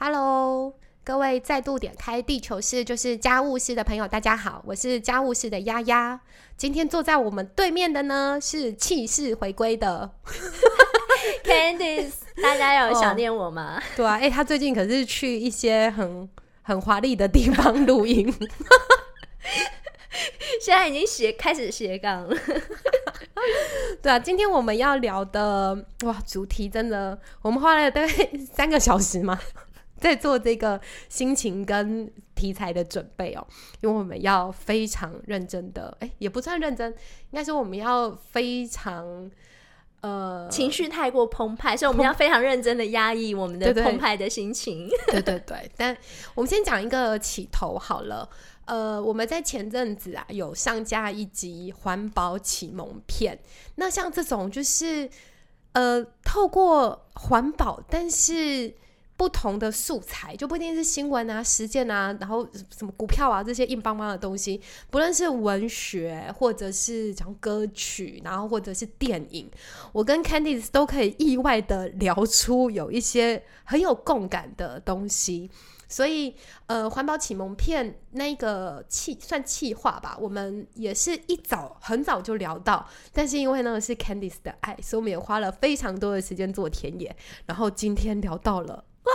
Hello，各位再度点开地球室就是家务室的朋友，大家好，我是家务室的丫丫。今天坐在我们对面的呢是气势回归的 Candice，大家有想念我吗？对啊，哎，他最近可是去一些很很华丽的地方录音，现在已经斜开始斜杠了。对啊，今天我们要聊的哇，主题真的，我们花了大概三个小时嘛，在做这个心情跟题材的准备哦，因为我们要非常认真的，哎，也不算认真，应该说我们要非常呃情绪太过澎湃，所以我们要非常认真的压抑我们的澎湃的心情。对对对，但我们先讲一个起头好了。呃，我们在前阵子啊有上架一集环保启蒙片。那像这种就是呃，透过环保，但是不同的素材，就不一定是新闻啊、实践啊，然后什么股票啊这些硬邦邦的东西，不论是文学，或者是讲歌曲，然后或者是电影，我跟 Candice 都可以意外的聊出有一些很有共感的东西。所以，呃，环保启蒙片那个气算气话吧，我们也是一早很早就聊到，但是因为那个是 Candice 的爱，所以我们也花了非常多的时间做田野，然后今天聊到了，哇，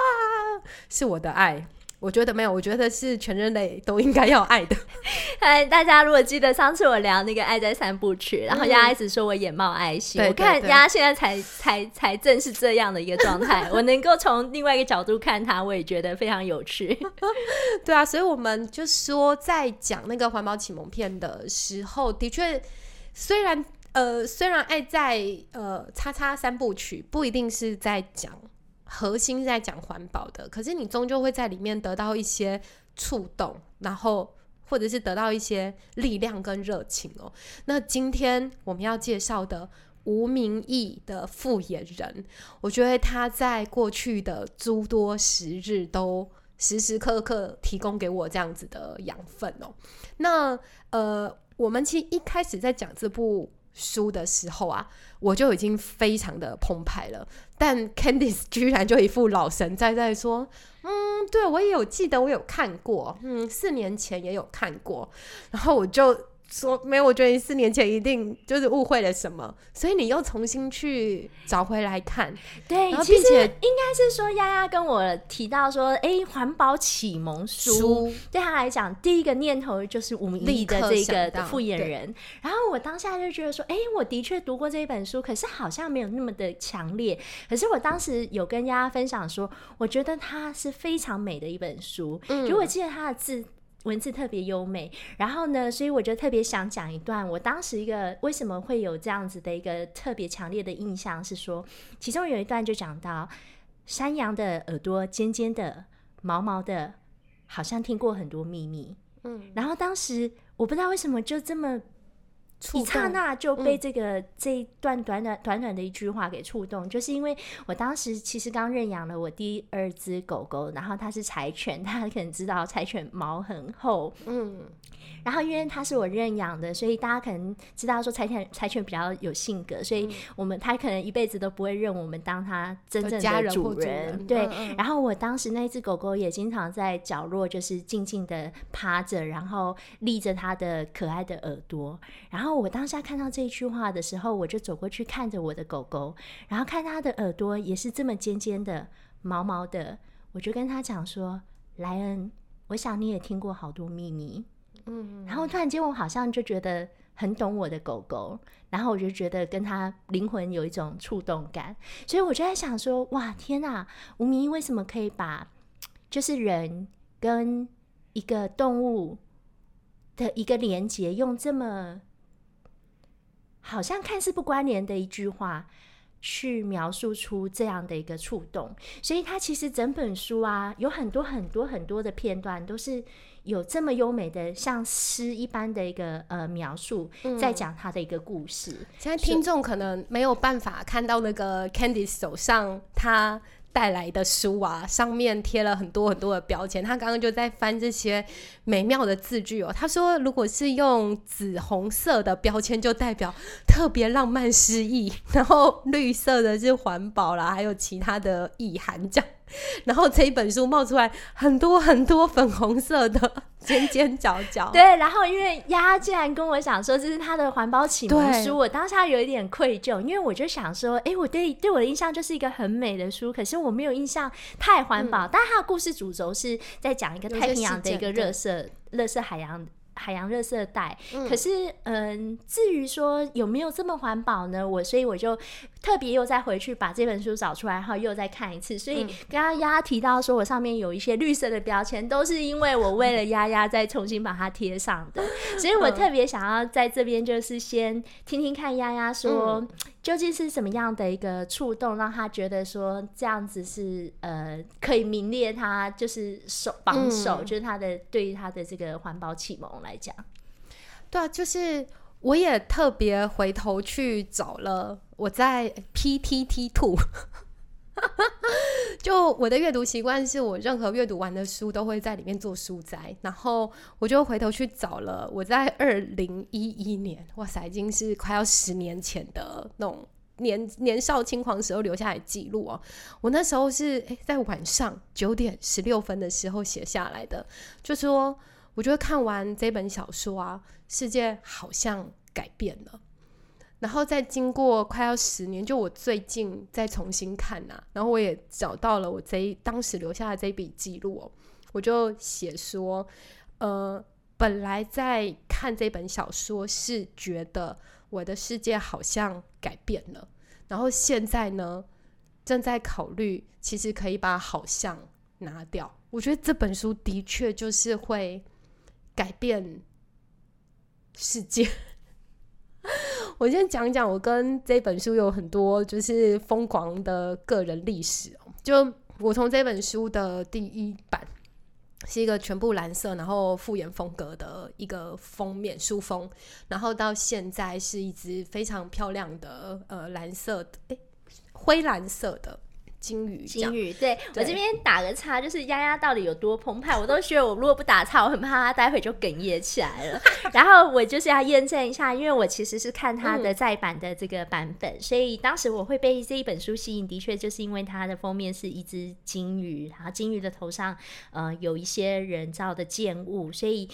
是我的爱。我觉得没有，我觉得是全人类都应该要爱的。哎，大家如果记得上次我聊那个《爱在三部曲》，然后丫丫一直说我眼冒爱心，我看丫丫现在才才才正是这样的一个状态。我能够从另外一个角度看他，我也觉得非常有趣。对啊，所以我们就说在讲那个环保启蒙片的时候，的确，虽然呃，虽然《爱在呃叉叉三部曲》不一定是在讲。核心在讲环保的，可是你终究会在里面得到一些触动，然后或者是得到一些力量跟热情哦。那今天我们要介绍的吴明义的复眼人，我觉得他在过去的诸多时日都时时刻刻提供给我这样子的养分哦。那呃，我们其实一开始在讲这部。书的时候啊，我就已经非常的澎湃了。但 Candice 居然就一副老神在在说：“嗯，对我也有记得，我有看过，嗯，四年前也有看过。”然后我就。说没有，我觉得你四年前一定就是误会了什么，所以你又重新去找回来看。对，其实应该是说丫丫跟我提到说，哎，环保启蒙书对他来讲，第一个念头就是吴明义的这个复眼人。然后我当下就觉得说，哎，我的确读过这一本书，可是好像没有那么的强烈。可是我当时有跟丫丫分享说，我觉得它是非常美的一本书。嗯，如果记得他的字。文字特别优美，然后呢，所以我就特别想讲一段，我当时一个为什么会有这样子的一个特别强烈的印象是说，其中有一段就讲到山羊的耳朵尖尖的、毛毛的，好像听过很多秘密。嗯，然后当时我不知道为什么就这么。一刹那就被这个这一段短短短短的一句话给触动，就是因为我当时其实刚认养了我第二只狗狗，然后它是柴犬，大家可能知道柴犬毛很厚，嗯，然后因为它是我认养的，所以大家可能知道说柴犬柴犬比较有性格，所以我们它可能一辈子都不会认我们当它真正的主人，对。然后我当时那只狗狗也经常在角落就是静静的趴着，然后立着它的可爱的耳朵，然后。我当下看到这一句话的时候，我就走过去看着我的狗狗，然后看它的耳朵也是这么尖尖的、毛毛的，我就跟他讲说：“莱恩，我想你也听过好多秘密。”嗯，然后突然间我好像就觉得很懂我的狗狗，然后我就觉得跟他灵魂有一种触动感，所以我就在想说：“哇，天哪！吴明为什么可以把就是人跟一个动物的一个连接用这么……”好像看似不关联的一句话，去描述出这样的一个触动，所以它其实整本书啊，有很多很多很多的片段，都是有这么优美的，像诗一般的一个呃描述，在讲他的一个故事。现在听众可能没有办法看到那个 Candice 手上他。带来的书啊，上面贴了很多很多的标签。他刚刚就在翻这些美妙的字句哦。他说，如果是用紫红色的标签，就代表特别浪漫诗意；然后绿色的是环保啦，还有其他的意涵这样。然后这一本书冒出来很多很多粉红色的尖尖角角。对，然后因为丫丫竟然跟我讲说这是他的环保启蒙书，我当下有一点愧疚，因为我就想说，哎，我对对我的印象就是一个很美的书，可是我没有印象太环保。但它的故事主轴是在讲一个太平洋的一个热色热色海洋。海洋热色带，可是，嗯，至于说有没有这么环保呢？我所以我就特别又再回去把这本书找出来，然后又再看一次。所以刚刚丫丫提到说我上面有一些绿色的标签，都是因为我为了丫丫再重新把它贴上的。所以我特别想要在这边就是先听听看丫丫说。究竟是什么样的一个触动，让他觉得说这样子是呃可以名列他就是手榜首，就是他的对于他的这个环保启蒙来讲，对啊，就是我也特别回头去找了我在 PTT Two，就我的阅读习惯是我任何阅读完的书都会在里面做书摘，然后我就回头去找了我在二零一一年，哇塞，已经是快要十年前的那种年年少轻狂时候留下来记录哦。我那时候是诶在晚上九点十六分的时候写下来的，就说我觉得看完这本小说啊，世界好像改变了。然后再经过快要十年，就我最近再重新看呐，然后我也找到了我这当时留下的这笔记录哦，我就写说，呃，本来在看这本小说是觉得我的世界好像改变了，然后现在呢正在考虑，其实可以把好像拿掉。我觉得这本书的确就是会改变世界。我先讲讲我跟这本书有很多就是疯狂的个人历史哦。就我从这本书的第一版是一个全部蓝色，然后复原风格的一个封面书封，然后到现在是一只非常漂亮的呃蓝色的诶灰蓝色的。金鱼，金鱼，对我这边打个叉，就是丫丫到底有多澎湃，我都觉得我如果不打叉，我很怕他待会就哽咽起来了。然后我就是要验证一下，因为我其实是看他的再版的这个版本，所以当时我会被这一本书吸引，的确就是因为它的封面是一只金鱼，然后金鱼的头上呃有一些人造的建物，所以。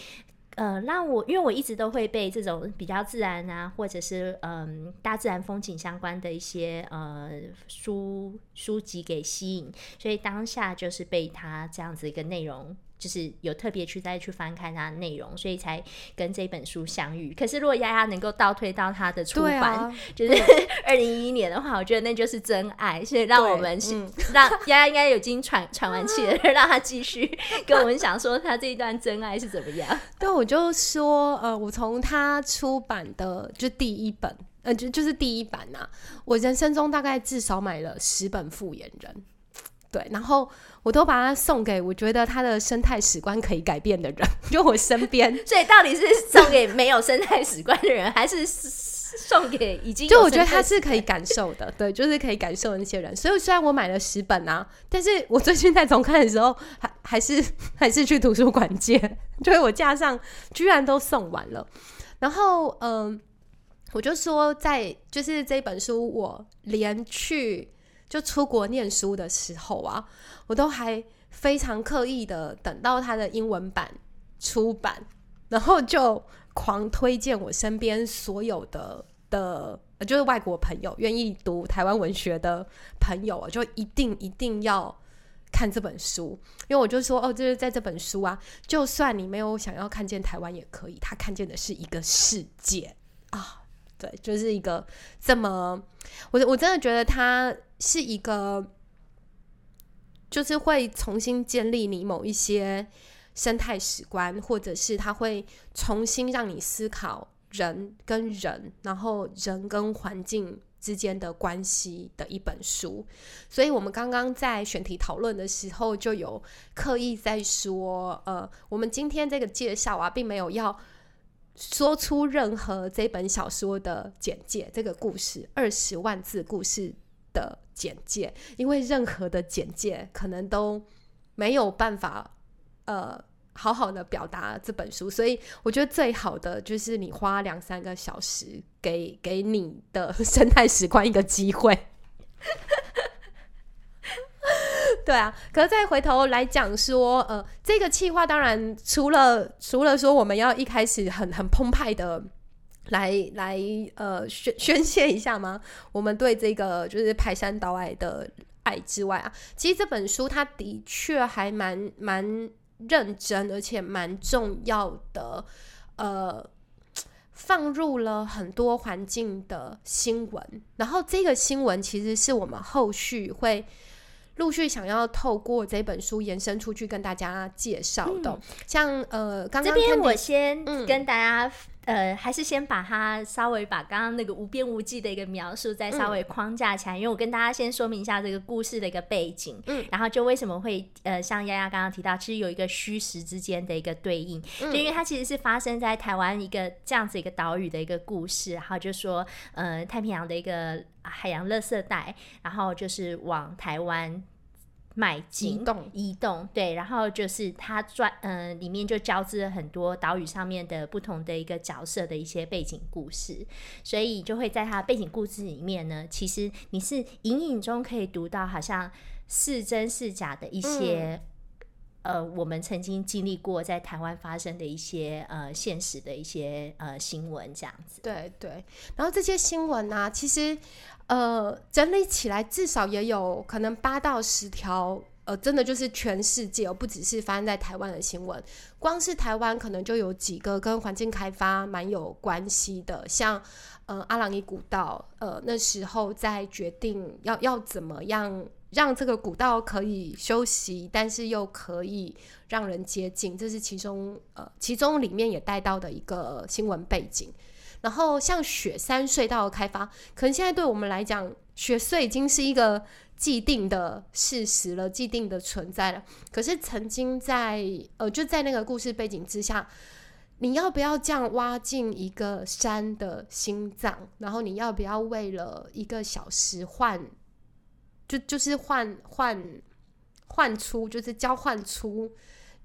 呃，让我因为我一直都会被这种比较自然啊，或者是嗯大自然风景相关的一些呃书书籍给吸引，所以当下就是被它这样子一个内容。就是有特别去再去翻看它的内容，所以才跟这本书相遇。可是如果丫丫能够倒推到它的出版，就是 二零一一年的话，我觉得那就是真爱。所以让我们 让丫丫应该已经喘喘完气了，让他继续跟我们讲说他这一段真爱是怎么样。对，我就说呃，我从他出版的就第一本，呃，就就是第一版呐，我人生中大概至少买了十本《复眼人》。对，然后我都把它送给我觉得他的生态史观可以改变的人，就我身边。所以到底是送给没有生态史观的人，还是送给已经？就我觉得他是可以感受的，对，就是可以感受的那些人。所以虽然我买了十本啊，但是我最近在重看的时候，还还是还是去图书馆借，就是我架上居然都送完了。然后嗯，我就说在就是这本书，我连去。就出国念书的时候啊，我都还非常刻意的等到他的英文版出版，然后就狂推荐我身边所有的的，就是外国朋友愿意读台湾文学的朋友啊，就一定一定要看这本书，因为我就说哦，就是在这本书啊，就算你没有想要看见台湾也可以，他看见的是一个世界啊，对，就是一个这么，我我真的觉得他。是一个，就是会重新建立你某一些生态史观，或者是他会重新让你思考人跟人，然后人跟环境之间的关系的一本书。所以，我们刚刚在选题讨论的时候，就有刻意在说，呃，我们今天这个介绍啊，并没有要说出任何这本小说的简介，这个故事二十万字故事。的简介，因为任何的简介可能都没有办法呃好好的表达这本书，所以我觉得最好的就是你花两三个小时给给你的生态史观一个机会。对啊，可是再回头来讲说，呃，这个计划当然除了除了说我们要一开始很很澎湃的来来呃宣宣泄一下吗？我们对这个就是排山倒海的爱之外啊，其实这本书它的确还蛮蛮认真，而且蛮重要的，呃。放入了很多环境的新闻，然后这个新闻其实是我们后续会陆续想要透过这本书延伸出去跟大家介绍的。像呃，刚刚这边我先跟大家。呃，还是先把它稍微把刚刚那个无边无际的一个描述再稍微框架起来，因为我跟大家先说明一下这个故事的一个背景，嗯，然后就为什么会呃，像丫丫刚刚提到，其实有一个虚实之间的一个对应，就因为它其实是发生在台湾一个这样子一个岛屿的一个故事，然后就说呃，太平洋的一个海洋垃圾带，然后就是往台湾。迈进、移动、移动，对，然后就是它转，嗯，里面就交织了很多岛屿上面的不同的一个角色的一些背景故事，所以就会在它背景故事里面呢，其实你是隐隐中可以读到好像是真是假的一些，呃，我们曾经经历过在台湾发生的一些呃现实的一些呃新闻这样子。对对，然后这些新闻呢，其实。呃，整理起来至少也有可能八到十条，呃，真的就是全世界而，不只是发生在台湾的新闻。光是台湾可能就有几个跟环境开发蛮有关系的，像呃阿朗伊古道，呃那时候在决定要要怎么样让这个古道可以休息，但是又可以让人接近，这是其中呃其中里面也带到的一个新闻背景。然后像雪山隧道的开发，可能现在对我们来讲，雪隧已经是一个既定的事实了，既定的存在了。可是曾经在呃，就在那个故事背景之下，你要不要这样挖进一个山的心脏？然后你要不要为了一个小时换，就就是换换换出，就是交换出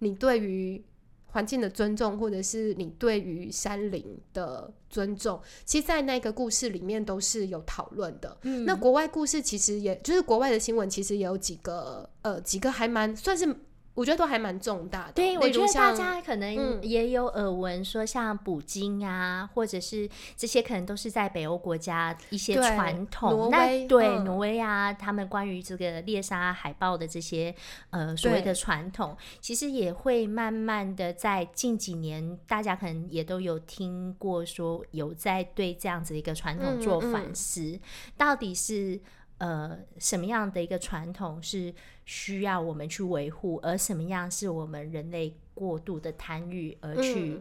你对于。环境的尊重，或者是你对于山林的尊重，其实，在那个故事里面都是有讨论的。那国外故事其实也就是国外的新闻，其实也有几个，呃，几个还蛮算是。我觉得都还蛮重大的。对，我觉得大家可能也有耳闻，说像捕鲸啊，或者是这些，可能都是在北欧国家一些传统。那对挪威啊，他们关于这个猎杀海豹的这些呃所谓的传统，其实也会慢慢的在近几年，大家可能也都有听过说，有在对这样子一个传统做反思，到底是。呃，什么样的一个传统是需要我们去维护，而什么样是我们人类过度的贪欲而去？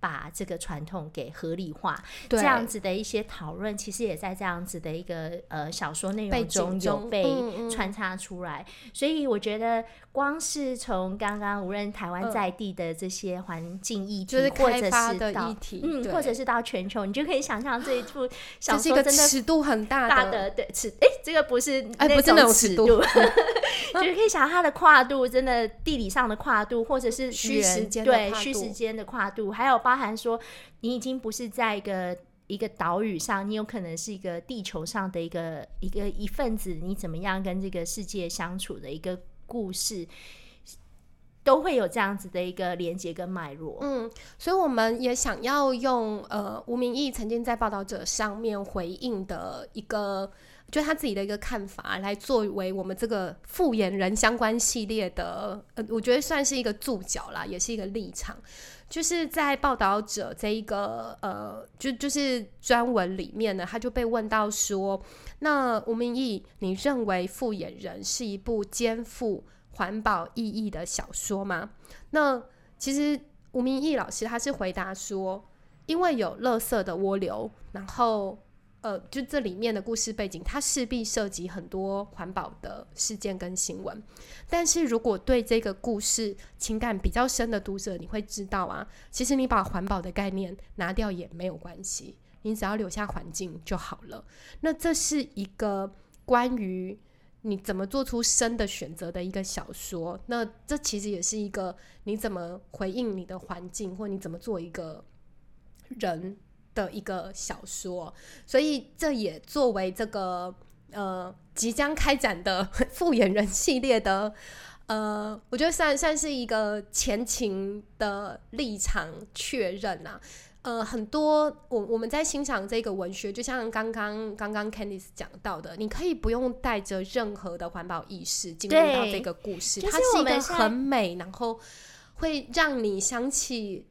把这个传统给合理化，这样子的一些讨论，其实也在这样子的一个呃小说内容中有被穿插出来。所以我觉得，光是从刚刚无论台湾在地的这些环境议题，或者是到议题，嗯，或者是到全球，你就可以想象这一部 小说真的尺度很大的，对尺，哎，这个不是哎，不是那种尺度，就是可以想它的跨度，真的地理上的跨度，或者是虚时间对虚时间的跨度，还有包包含说，你已经不是在一个一个岛屿上，你有可能是一个地球上的一个一个一份子，你怎么样跟这个世界相处的一个故事，都会有这样子的一个连接跟脉络。嗯，所以我们也想要用呃吴明义曾经在报道者上面回应的一个。就他自己的一个看法来作为我们这个复眼人相关系列的，呃，我觉得算是一个注脚啦，也是一个立场。就是在报道者这一个呃，就就是专文里面呢，他就被问到说：“那吴明义，你认为复眼人是一部肩负环保意义的小说吗？”那其实吴明义老师他是回答说：“因为有垃圾的涡流，然后。”呃，就这里面的故事背景，它势必涉及很多环保的事件跟新闻。但是如果对这个故事情感比较深的读者，你会知道啊，其实你把环保的概念拿掉也没有关系，你只要留下环境就好了。那这是一个关于你怎么做出生的选择的一个小说。那这其实也是一个你怎么回应你的环境，或你怎么做一个人。的一个小说，所以这也作为这个呃即将开展的 复眼人系列的。呃，我觉得算算是一个前情的立场确认啊。呃，很多我我们在欣赏这个文学，就像刚刚刚刚 Candice 讲到的，你可以不用带着任何的环保意识进入到这个故事，它是一个很美，然后会让你想起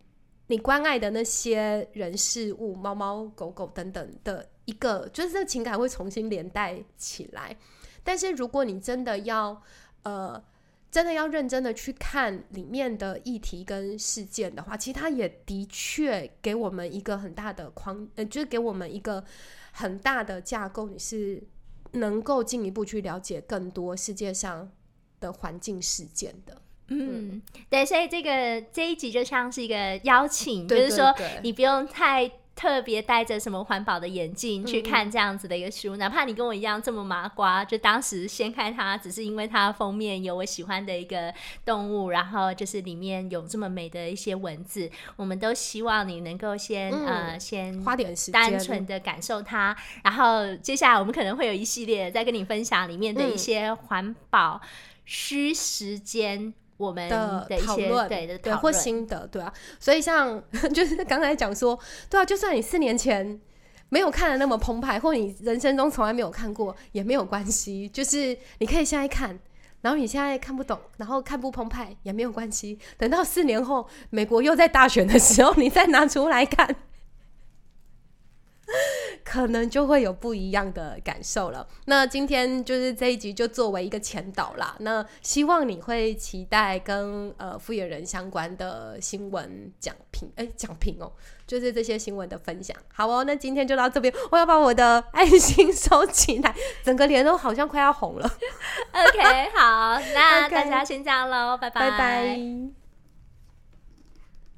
你关爱的那些人事物、猫猫狗狗等等的一个，就是这个情感会重新连带起来。但是如果你真的要呃。真的要认真的去看里面的议题跟事件的话，其实它也的确给我们一个很大的框，呃，就是给我们一个很大的架构，你是能够进一步去了解更多世界上的环境事件的。嗯，对，所以这个这一集就像是一个邀请，就是说你不用太。特别戴着什么环保的眼镜去看这样子的一个书，哪怕你跟我一样这么麻瓜，就当时掀开它，只是因为它封面有我喜欢的一个动物，然后就是里面有这么美的一些文字，我们都希望你能够先呃先花点时间，单纯的感受它，然后接下来我们可能会有一系列再跟你分享里面的一些环保需时间。我们的讨论，对的，对或心得，对啊，所以像 就是刚才讲说，对啊，就算你四年前没有看的那么澎湃，或你人生中从来没有看过，也没有关系，就是你可以现在看，然后你现在看不懂，然后看不澎湃也没有关系，等到四年后美国又在大选的时候，你再拿出来看。可能就会有不一样的感受了。那今天就是这一集就作为一个前导啦。那希望你会期待跟呃复眼人相关的新闻讲评，哎，讲评哦，就是这些新闻的分享。好哦，那今天就到这边，我要把我的爱心收起来，整个脸都好像快要红了。OK，好，那 大家先这样喽，拜拜拜拜。